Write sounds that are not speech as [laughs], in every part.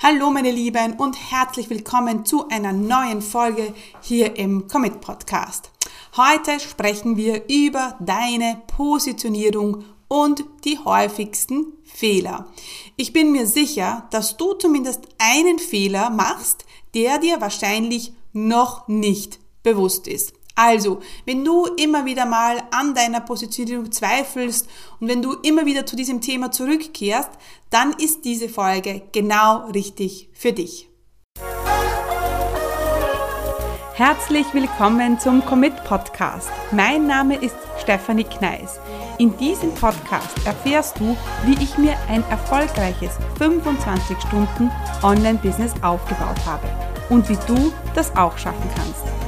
Hallo meine Lieben und herzlich willkommen zu einer neuen Folge hier im Commit Podcast. Heute sprechen wir über deine Positionierung und die häufigsten Fehler. Ich bin mir sicher, dass du zumindest einen Fehler machst, der dir wahrscheinlich noch nicht bewusst ist. Also, wenn du immer wieder mal an deiner Positionierung zweifelst und wenn du immer wieder zu diesem Thema zurückkehrst, dann ist diese Folge genau richtig für dich. Herzlich willkommen zum Commit Podcast. Mein Name ist Stefanie Kneis. In diesem Podcast erfährst du, wie ich mir ein erfolgreiches 25 Stunden Online-Business aufgebaut habe und wie du das auch schaffen kannst.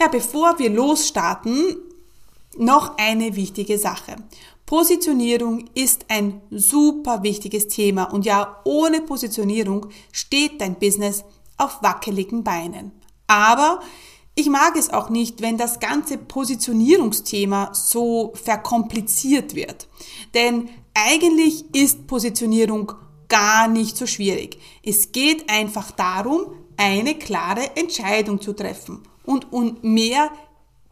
Ja, bevor wir losstarten, noch eine wichtige Sache. Positionierung ist ein super wichtiges Thema und ja, ohne Positionierung steht dein Business auf wackeligen Beinen. Aber ich mag es auch nicht, wenn das ganze Positionierungsthema so verkompliziert wird. Denn eigentlich ist Positionierung gar nicht so schwierig. Es geht einfach darum, eine klare Entscheidung zu treffen und, und mehr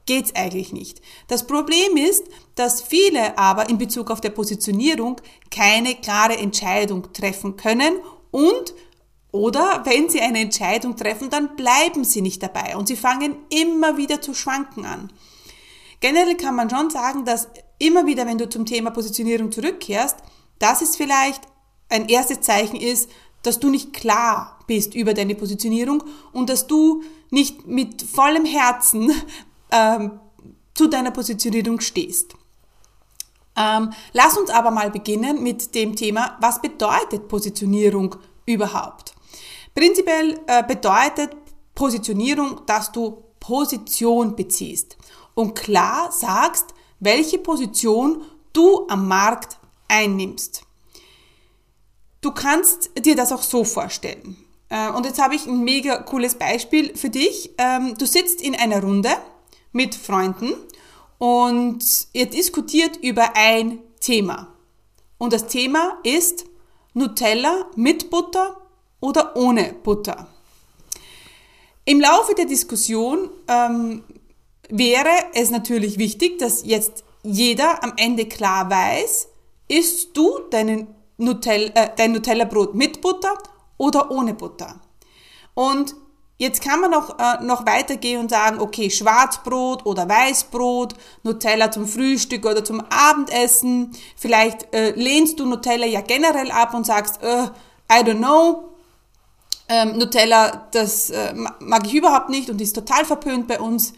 geht's eigentlich nicht. Das Problem ist, dass viele aber in Bezug auf der Positionierung keine klare Entscheidung treffen können und oder wenn sie eine Entscheidung treffen, dann bleiben sie nicht dabei und sie fangen immer wieder zu schwanken an. Generell kann man schon sagen, dass immer wieder, wenn du zum Thema Positionierung zurückkehrst, dass es vielleicht ein erstes Zeichen ist, dass du nicht klar bist über deine Positionierung und dass du nicht mit vollem Herzen ähm, zu deiner Positionierung stehst. Ähm, lass uns aber mal beginnen mit dem Thema, was bedeutet Positionierung überhaupt? Prinzipiell äh, bedeutet Positionierung, dass du Position beziehst und klar sagst, welche Position du am Markt einnimmst. Du kannst dir das auch so vorstellen. Äh, und jetzt habe ich ein mega cooles Beispiel für dich. Ähm, du sitzt in einer Runde mit Freunden und ihr diskutiert über ein Thema. Und das Thema ist Nutella mit Butter oder ohne Butter. Im Laufe der Diskussion ähm, wäre es natürlich wichtig, dass jetzt jeder am Ende klar weiß, isst du deinen Nutella, äh, dein Nutella-Brot mit Butter oder ohne Butter. Und jetzt kann man auch äh, noch weitergehen und sagen, okay, Schwarzbrot oder Weißbrot, Nutella zum Frühstück oder zum Abendessen. Vielleicht äh, lehnst du Nutella ja generell ab und sagst, äh, I don't know, ähm, Nutella, das äh, mag ich überhaupt nicht und ist total verpönt bei uns.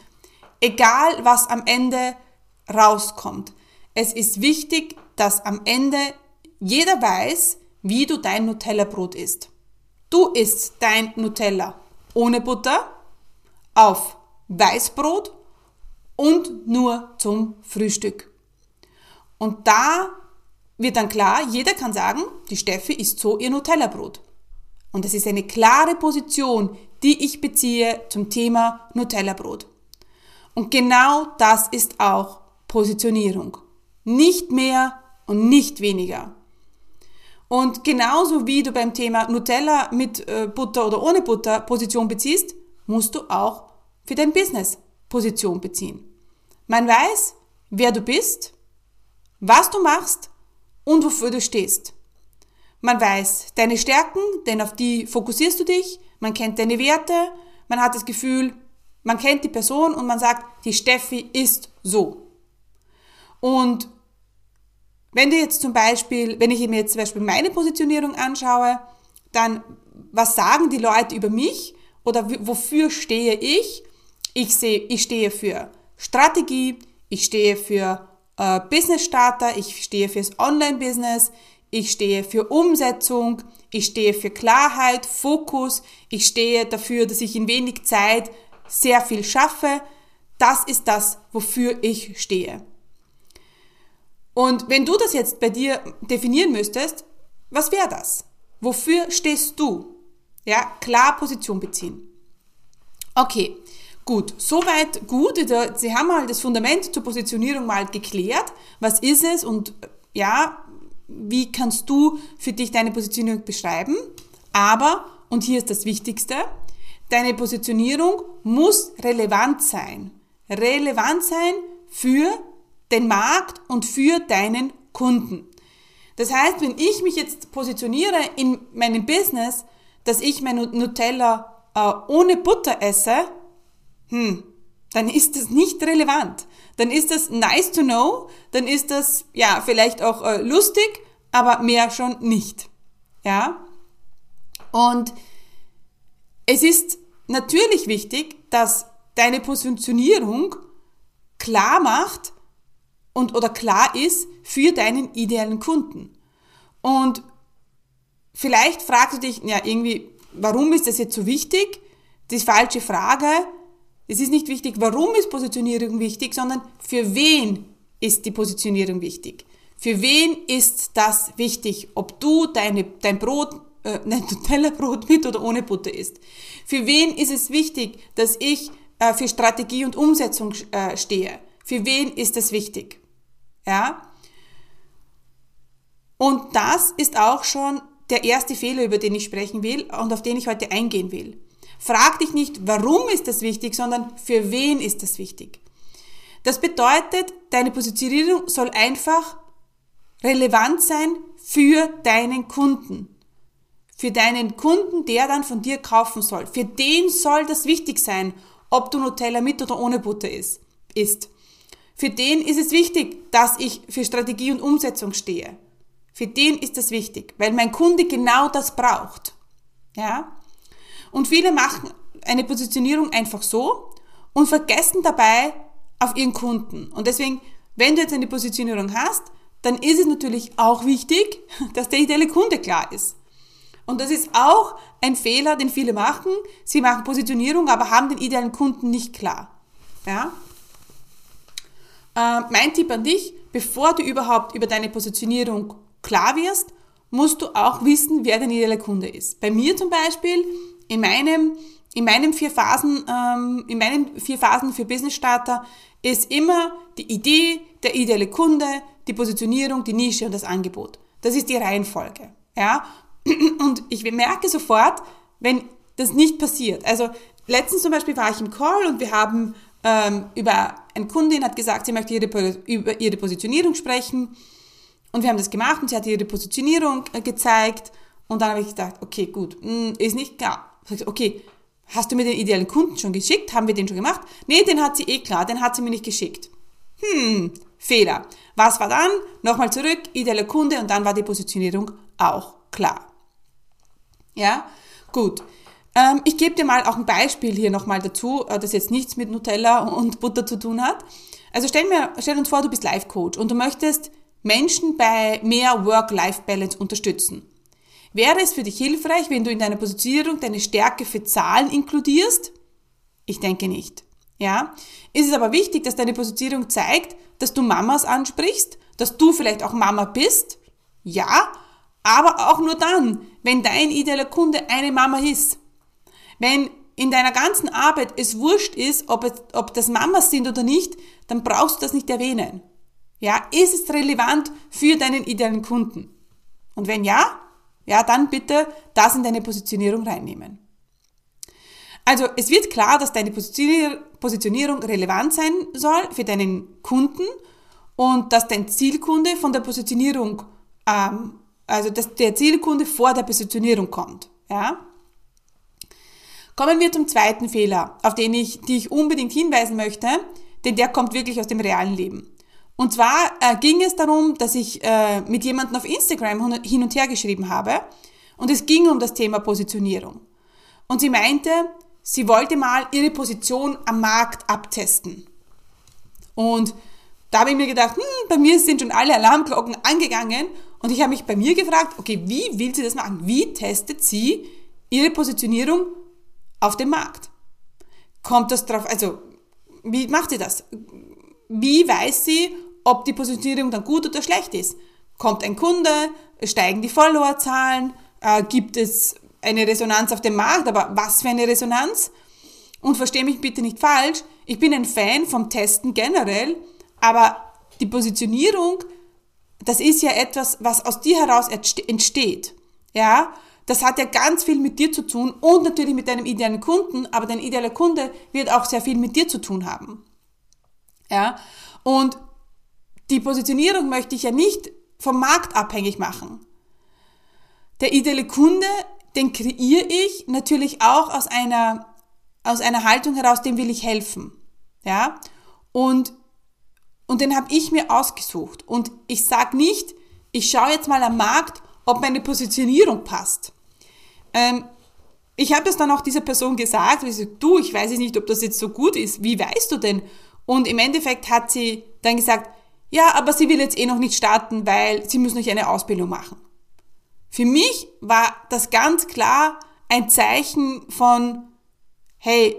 Egal, was am Ende rauskommt. Es ist wichtig, dass am Ende jeder weiß, wie du dein Nutella-Brot isst. Du isst dein Nutella ohne Butter, auf Weißbrot und nur zum Frühstück. Und da wird dann klar, jeder kann sagen, die Steffi isst so ihr Nutella-Brot. Und es ist eine klare Position, die ich beziehe zum Thema Nutella-Brot. Und genau das ist auch Positionierung. Nicht mehr und nicht weniger. Und genauso wie du beim Thema Nutella mit äh, Butter oder ohne Butter Position beziehst, musst du auch für dein Business Position beziehen. Man weiß, wer du bist, was du machst und wofür du stehst. Man weiß deine Stärken, denn auf die fokussierst du dich, man kennt deine Werte, man hat das Gefühl, man kennt die Person und man sagt, die Steffi ist so. Und wenn du jetzt zum Beispiel, wenn ich mir jetzt zum Beispiel meine Positionierung anschaue, dann was sagen die Leute über mich oder wofür stehe ich? Ich sehe, ich stehe für Strategie, ich stehe für äh, Business Starter, ich stehe fürs Online-Business, ich stehe für Umsetzung, ich stehe für Klarheit, Fokus, ich stehe dafür, dass ich in wenig Zeit sehr viel schaffe. Das ist das, wofür ich stehe. Und wenn du das jetzt bei dir definieren müsstest, was wäre das? Wofür stehst du? Ja, klar Position beziehen. Okay, gut, soweit gut. Sie haben mal das Fundament zur Positionierung mal geklärt. Was ist es und ja, wie kannst du für dich deine Positionierung beschreiben? Aber, und hier ist das Wichtigste, deine Positionierung muss relevant sein. Relevant sein für den Markt und für deinen Kunden. Das heißt, wenn ich mich jetzt positioniere in meinem Business, dass ich mein Nutella äh, ohne Butter esse, hm, dann ist das nicht relevant. Dann ist das nice to know, dann ist das ja vielleicht auch äh, lustig, aber mehr schon nicht. Ja? Und es ist natürlich wichtig, dass deine Positionierung klar macht und oder klar ist für deinen idealen Kunden. Und vielleicht fragst du dich, ja, irgendwie, warum ist das jetzt so wichtig? Die falsche Frage. Es ist nicht wichtig, warum ist Positionierung wichtig, sondern für wen ist die Positionierung wichtig? Für wen ist das wichtig, ob du deine, dein Brot, äh, [laughs] dein Nutella-Brot mit oder ohne Butter isst? Für wen ist es wichtig, dass ich äh, für Strategie und Umsetzung äh, stehe? Für wen ist das wichtig? Ja? Und das ist auch schon der erste Fehler, über den ich sprechen will und auf den ich heute eingehen will. Frag dich nicht, warum ist das wichtig, sondern für wen ist das wichtig. Das bedeutet, deine Positionierung soll einfach relevant sein für deinen Kunden. Für deinen Kunden, der dann von dir kaufen soll. Für den soll das wichtig sein, ob du Nutella mit oder ohne Butter ist. Für den ist es wichtig, dass ich für Strategie und Umsetzung stehe. Für den ist das wichtig, weil mein Kunde genau das braucht. Ja? Und viele machen eine Positionierung einfach so und vergessen dabei auf ihren Kunden. Und deswegen, wenn du jetzt eine Positionierung hast, dann ist es natürlich auch wichtig, [laughs] dass der ideale Kunde klar ist. Und das ist auch ein Fehler, den viele machen. Sie machen Positionierung, aber haben den idealen Kunden nicht klar. Ja? Äh, mein Tipp an dich, bevor du überhaupt über deine Positionierung klar wirst, musst du auch wissen, wer dein idealer Kunde ist. Bei mir zum Beispiel, in meinem, in meinem vier Phasen, ähm, in meinen vier Phasen für Business Starter ist immer die Idee, der ideale Kunde, die Positionierung, die Nische und das Angebot. Das ist die Reihenfolge. Ja? [clears throat] Und ich merke sofort, wenn das nicht passiert. Also letztens zum Beispiel war ich im Call und wir haben ähm, über eine Kundin hat gesagt, sie möchte ihre, über ihre Positionierung sprechen und wir haben das gemacht und sie hat ihre Positionierung äh, gezeigt und dann habe ich gedacht, okay, gut, hm, ist nicht klar. Okay, hast du mir den idealen Kunden schon geschickt? Haben wir den schon gemacht? Nee, den hat sie eh klar, den hat sie mir nicht geschickt. Hm, Fehler. Was war dann? Nochmal zurück, idealer Kunde und dann war die Positionierung auch klar. Ja, gut. Ähm, ich gebe dir mal auch ein Beispiel hier nochmal dazu, äh, das jetzt nichts mit Nutella und Butter zu tun hat. Also stell, mir, stell uns vor, du bist Life-Coach und du möchtest Menschen bei mehr Work-Life-Balance unterstützen. Wäre es für dich hilfreich, wenn du in deiner Positionierung deine Stärke für Zahlen inkludierst? Ich denke nicht. Ja? Ist es aber wichtig, dass deine Positionierung zeigt, dass du Mamas ansprichst, dass du vielleicht auch Mama bist? Ja, aber auch nur dann, wenn dein idealer Kunde eine Mama ist. Wenn in deiner ganzen Arbeit es wurscht ist, ob, es, ob das Mamas sind oder nicht, dann brauchst du das nicht erwähnen. Ja, ist es relevant für deinen idealen Kunden? Und wenn ja, ja, dann bitte das in deine Positionierung reinnehmen. Also es wird klar, dass deine Positionierung relevant sein soll für deinen Kunden und dass dein Zielkunde von der Positionierung, ähm, also dass der Zielkunde vor der Positionierung kommt. Ja? Kommen wir zum zweiten Fehler, auf den ich, die unbedingt hinweisen möchte, denn der kommt wirklich aus dem realen Leben. Und zwar äh, ging es darum, dass ich äh, mit jemandem auf Instagram hin und her geschrieben habe und es ging um das Thema Positionierung. Und sie meinte, sie wollte mal ihre Position am Markt abtesten. Und da habe ich mir gedacht, hm, bei mir sind schon alle Alarmglocken angegangen Und ich habe mich bei mir gefragt, okay, wie will sie das machen? Wie testet sie ihre Positionierung auf dem Markt? Kommt das drauf, also wie macht sie das? Wie weiß sie, ob die Positionierung dann gut oder schlecht ist? Kommt ein Kunde, steigen die Followerzahlen, äh, gibt es eine Resonanz auf dem Markt, aber was für eine Resonanz? Und verstehe mich bitte nicht falsch, ich bin ein Fan vom Testen generell, aber die Positionierung, das ist ja etwas, was aus dir heraus entsteht. Ja, das hat ja ganz viel mit dir zu tun und natürlich mit deinem idealen Kunden, aber dein idealer Kunde wird auch sehr viel mit dir zu tun haben. Ja, und die Positionierung möchte ich ja nicht vom Markt abhängig machen. Der ideale Kunde, den kreiere ich natürlich auch aus einer, aus einer Haltung heraus, dem will ich helfen. Ja? Und, und den habe ich mir ausgesucht. Und ich sage nicht, ich schaue jetzt mal am Markt, ob meine Positionierung passt. Ähm, ich habe das dann auch dieser Person gesagt, ich sage, du, ich weiß nicht, ob das jetzt so gut ist. Wie weißt du denn? Und im Endeffekt hat sie dann gesagt, ja, aber sie will jetzt eh noch nicht starten, weil sie muss noch eine Ausbildung machen. Für mich war das ganz klar ein Zeichen von, hey,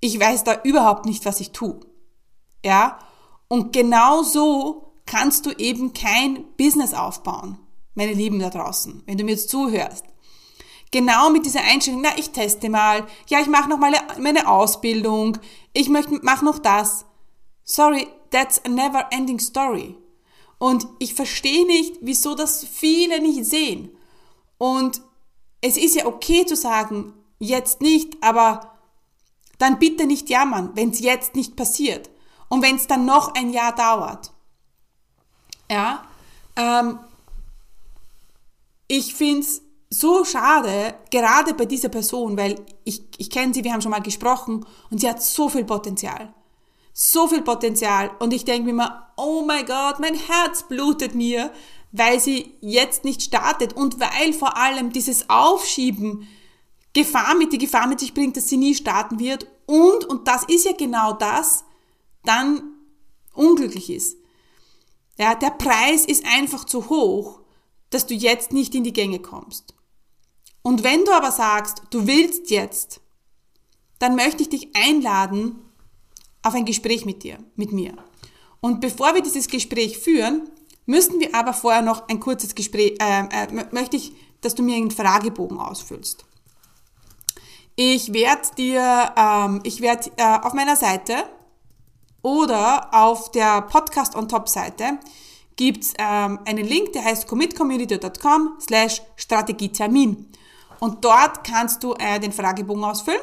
ich weiß da überhaupt nicht, was ich tue. Ja? Und genau so kannst du eben kein Business aufbauen, meine Lieben da draußen, wenn du mir jetzt zuhörst. Genau mit dieser Einstellung, na, ich teste mal, ja, ich mache noch mal meine Ausbildung, ich möchte, mach noch das. Sorry, that's a never ending story. Und ich verstehe nicht, wieso das viele nicht sehen. Und es ist ja okay zu sagen, jetzt nicht, aber dann bitte nicht jammern, wenn es jetzt nicht passiert und wenn es dann noch ein Jahr dauert. Ja, ähm, ich finde es so schade, gerade bei dieser Person, weil ich, ich kenne sie, wir haben schon mal gesprochen und sie hat so viel Potenzial. So viel Potenzial. Und ich denke mir immer, oh mein Gott, mein Herz blutet mir, weil sie jetzt nicht startet und weil vor allem dieses Aufschieben Gefahr mit, die Gefahr mit sich bringt, dass sie nie starten wird und, und das ist ja genau das, dann unglücklich ist. Ja, der Preis ist einfach zu hoch, dass du jetzt nicht in die Gänge kommst. Und wenn du aber sagst, du willst jetzt, dann möchte ich dich einladen auf ein Gespräch mit dir, mit mir. Und bevor wir dieses Gespräch führen, müssten wir aber vorher noch ein kurzes Gespräch, äh, äh, möchte ich, dass du mir einen Fragebogen ausfüllst. Ich werde dir, ähm, ich werde äh, auf meiner Seite oder auf der Podcast on Top Seite gibt's ähm, einen Link, der heißt commitcommunity.com slash Strategietermin. Und dort kannst du äh, den Fragebogen ausfüllen.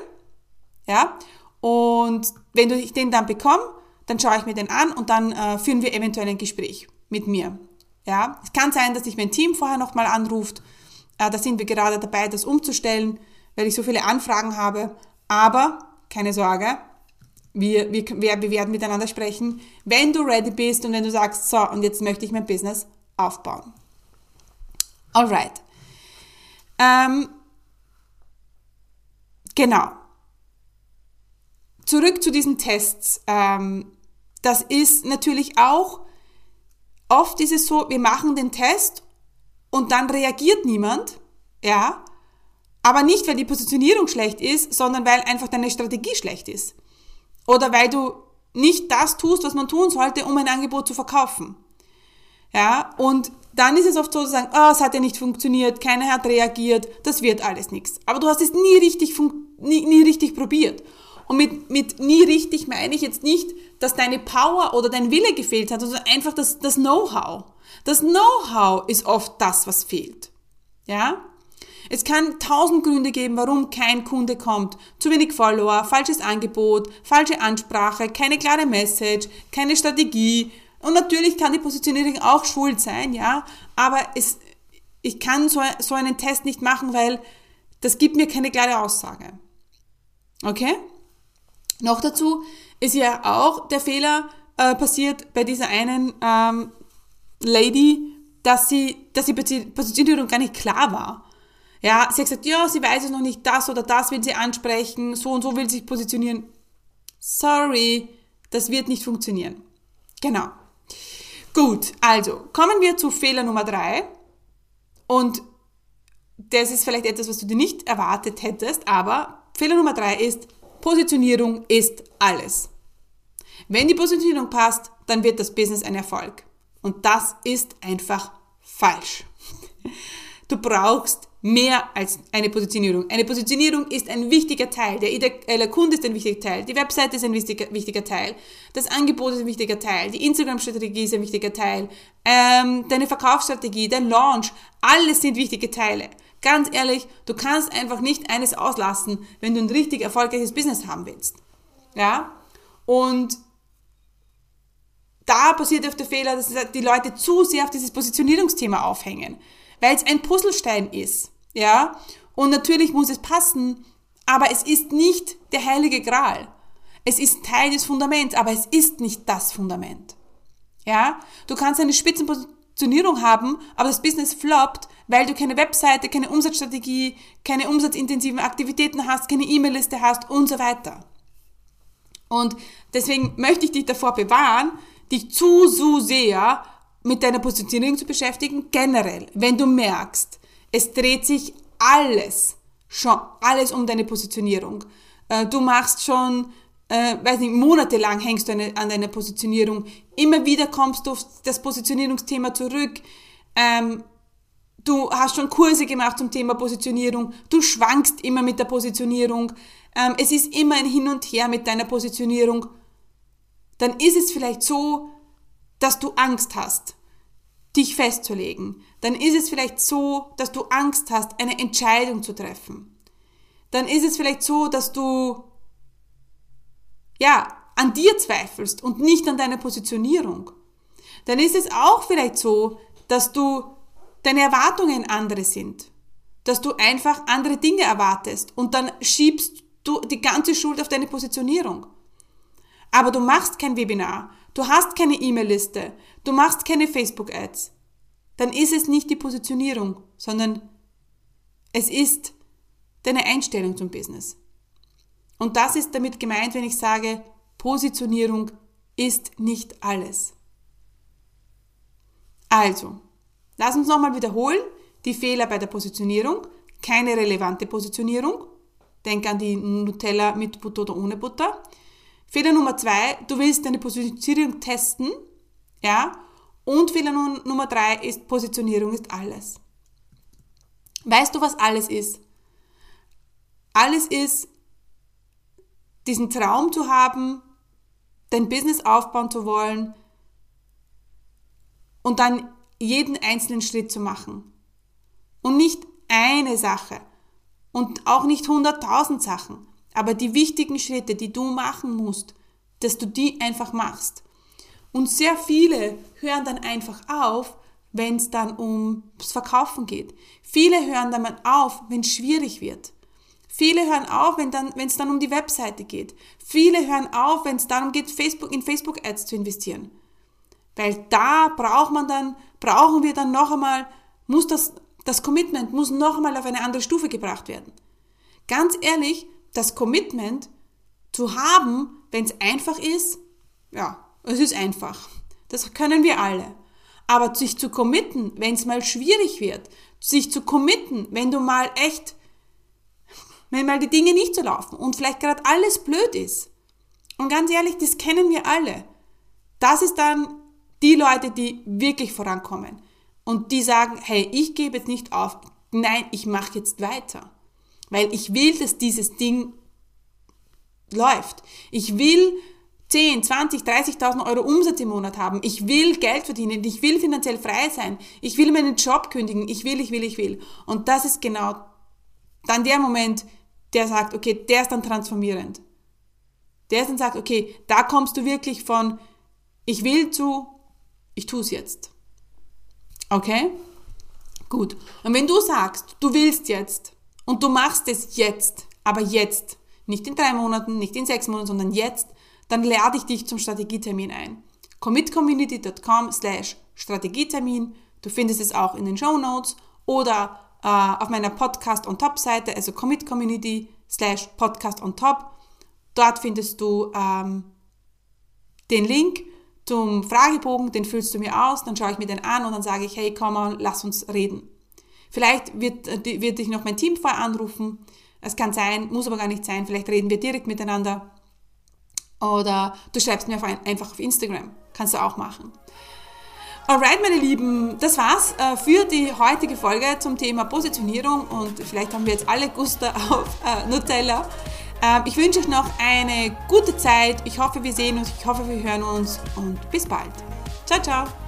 Ja? Und wenn du den dann bekommst, dann schaue ich mir den an und dann äh, führen wir eventuell ein Gespräch mit mir. Ja? Es kann sein, dass sich mein Team vorher nochmal anruft. Äh, da sind wir gerade dabei, das umzustellen weil ich so viele Anfragen habe. Aber keine Sorge, wir, wir, wir werden miteinander sprechen, wenn du ready bist und wenn du sagst, so, und jetzt möchte ich mein Business aufbauen. Alright. Ähm, genau. Zurück zu diesen Tests. Ähm, das ist natürlich auch, oft ist es so, wir machen den Test und dann reagiert niemand, ja, aber nicht, weil die Positionierung schlecht ist, sondern weil einfach deine Strategie schlecht ist. Oder weil du nicht das tust, was man tun sollte, um ein Angebot zu verkaufen. Ja, und dann ist es oft so zu sagen, oh, es hat ja nicht funktioniert, keiner hat reagiert, das wird alles nichts. Aber du hast es nie richtig, nie, nie richtig probiert. Und mit, mit nie richtig meine ich jetzt nicht, dass deine Power oder dein Wille gefehlt hat, sondern einfach das, das Know-how. Das Know-how ist oft das, was fehlt. Ja? Es kann tausend Gründe geben, warum kein Kunde kommt. Zu wenig Follower, falsches Angebot, falsche Ansprache, keine klare Message, keine Strategie. Und natürlich kann die Positionierung auch schuld sein, ja. Aber es, ich kann so, so einen Test nicht machen, weil das gibt mir keine klare Aussage. Okay? Noch dazu ist ja auch der Fehler äh, passiert bei dieser einen ähm, Lady, dass sie, dass die Positionierung gar nicht klar war. Ja, sie hat gesagt, ja, sie weiß es noch nicht, das oder das will sie ansprechen, so und so will sie sich positionieren. Sorry, das wird nicht funktionieren. Genau. Gut, also kommen wir zu Fehler Nummer drei. Und das ist vielleicht etwas, was du dir nicht erwartet hättest, aber Fehler Nummer drei ist, Positionierung ist alles. Wenn die Positionierung passt, dann wird das Business ein Erfolg. Und das ist einfach falsch. Du brauchst mehr als eine Positionierung. Eine Positionierung ist ein wichtiger Teil. Der ideale Kunde ist ein wichtiger Teil. Die Webseite ist ein wichtiger, wichtiger Teil. Das Angebot ist ein wichtiger Teil. Die Instagram-Strategie ist ein wichtiger Teil. Ähm, deine Verkaufsstrategie, dein Launch, alles sind wichtige Teile. Ganz ehrlich, du kannst einfach nicht eines auslassen, wenn du ein richtig erfolgreiches Business haben willst. Ja? Und da passiert oft der Fehler, dass die Leute zu sehr auf dieses Positionierungsthema aufhängen, weil es ein Puzzlestein ist. Ja? Und natürlich muss es passen, aber es ist nicht der heilige Gral. Es ist Teil des Fundaments, aber es ist nicht das Fundament. Ja? Du kannst eine Spitzenpositionierung haben, aber das Business floppt, weil du keine Webseite, keine Umsatzstrategie, keine umsatzintensiven Aktivitäten hast, keine E-Mail-Liste hast und so weiter. Und deswegen möchte ich dich davor bewahren, dich zu, zu sehr mit deiner Positionierung zu beschäftigen, generell, wenn du merkst, es dreht sich alles, schon alles um deine Positionierung. Äh, du machst schon, äh, weiß nicht, monatelang hängst du an deiner Positionierung. Immer wieder kommst du auf das Positionierungsthema zurück. Ähm, du hast schon Kurse gemacht zum Thema Positionierung, du schwankst immer mit der Positionierung, ähm, es ist immer ein Hin und Her mit deiner Positionierung, dann ist es vielleicht so, dass du Angst hast, dich festzulegen. Dann ist es vielleicht so, dass du Angst hast, eine Entscheidung zu treffen. Dann ist es vielleicht so, dass du, ja, an dir zweifelst und nicht an deiner Positionierung. Dann ist es auch vielleicht so, dass du deine Erwartungen andere sind. Dass du einfach andere Dinge erwartest und dann schiebst du die ganze Schuld auf deine Positionierung. Aber du machst kein Webinar, du hast keine E-Mail-Liste, du machst keine Facebook-Ads. Dann ist es nicht die Positionierung, sondern es ist deine Einstellung zum Business. Und das ist damit gemeint, wenn ich sage, Positionierung ist nicht alles. Also, Lass uns nochmal wiederholen. Die Fehler bei der Positionierung. Keine relevante Positionierung. Denk an die Nutella mit Butter oder ohne Butter. Fehler Nummer zwei, du willst deine Positionierung testen. Ja. Und Fehler Nummer drei ist, Positionierung ist alles. Weißt du, was alles ist? Alles ist, diesen Traum zu haben, dein Business aufbauen zu wollen und dann jeden einzelnen Schritt zu machen. Und nicht eine Sache und auch nicht hunderttausend Sachen, aber die wichtigen Schritte, die du machen musst, dass du die einfach machst. Und sehr viele hören dann einfach auf, wenn es dann ums Verkaufen geht. Viele hören dann auf, wenn es schwierig wird. Viele hören auf, wenn dann, es dann um die Webseite geht. Viele hören auf, wenn es darum geht, Facebook, in Facebook Ads zu investieren. Weil da braucht man dann, brauchen wir dann noch einmal, muss das, das Commitment muss noch einmal auf eine andere Stufe gebracht werden. Ganz ehrlich, das Commitment zu haben, wenn es einfach ist, ja, es ist einfach. Das können wir alle. Aber sich zu committen, wenn es mal schwierig wird, sich zu committen, wenn du mal echt, wenn mal die Dinge nicht so laufen und vielleicht gerade alles blöd ist. Und ganz ehrlich, das kennen wir alle. Das ist dann die Leute, die wirklich vorankommen und die sagen, hey, ich gebe jetzt nicht auf, nein, ich mache jetzt weiter, weil ich will, dass dieses Ding läuft. Ich will 10, 20, 30.000 Euro Umsatz im Monat haben. Ich will Geld verdienen. Ich will finanziell frei sein. Ich will meinen Job kündigen. Ich will, ich will, ich will. Und das ist genau dann der Moment, der sagt, okay, der ist dann transformierend. Der ist dann sagt, okay, da kommst du wirklich von ich will zu ich tue es jetzt. Okay? Gut. Und wenn du sagst, du willst jetzt und du machst es jetzt, aber jetzt, nicht in drei Monaten, nicht in sechs Monaten, sondern jetzt, dann lade ich dich zum Strategietermin ein. commitcommunity.com slash Strategietermin. Du findest es auch in den Show Notes oder äh, auf meiner Podcast on Top Seite, also commitcommunity slash Podcast on Top. Dort findest du ähm, den Link zum Fragebogen, den füllst du mir aus, dann schaue ich mir den an und dann sage ich, hey, komm mal, lass uns reden. Vielleicht wird, wird dich noch mein Team vorher anrufen. Es kann sein, muss aber gar nicht sein. Vielleicht reden wir direkt miteinander. Oder du schreibst mir einfach auf Instagram. Kannst du auch machen. Alright, meine Lieben, das war's äh, für die heutige Folge zum Thema Positionierung und vielleicht haben wir jetzt alle Guster [laughs] auf äh, Nutella. Ähm, ich wünsche euch noch eine gute Zeit. Ich hoffe, wir sehen uns, ich hoffe, wir hören uns und bis bald. Ciao, ciao.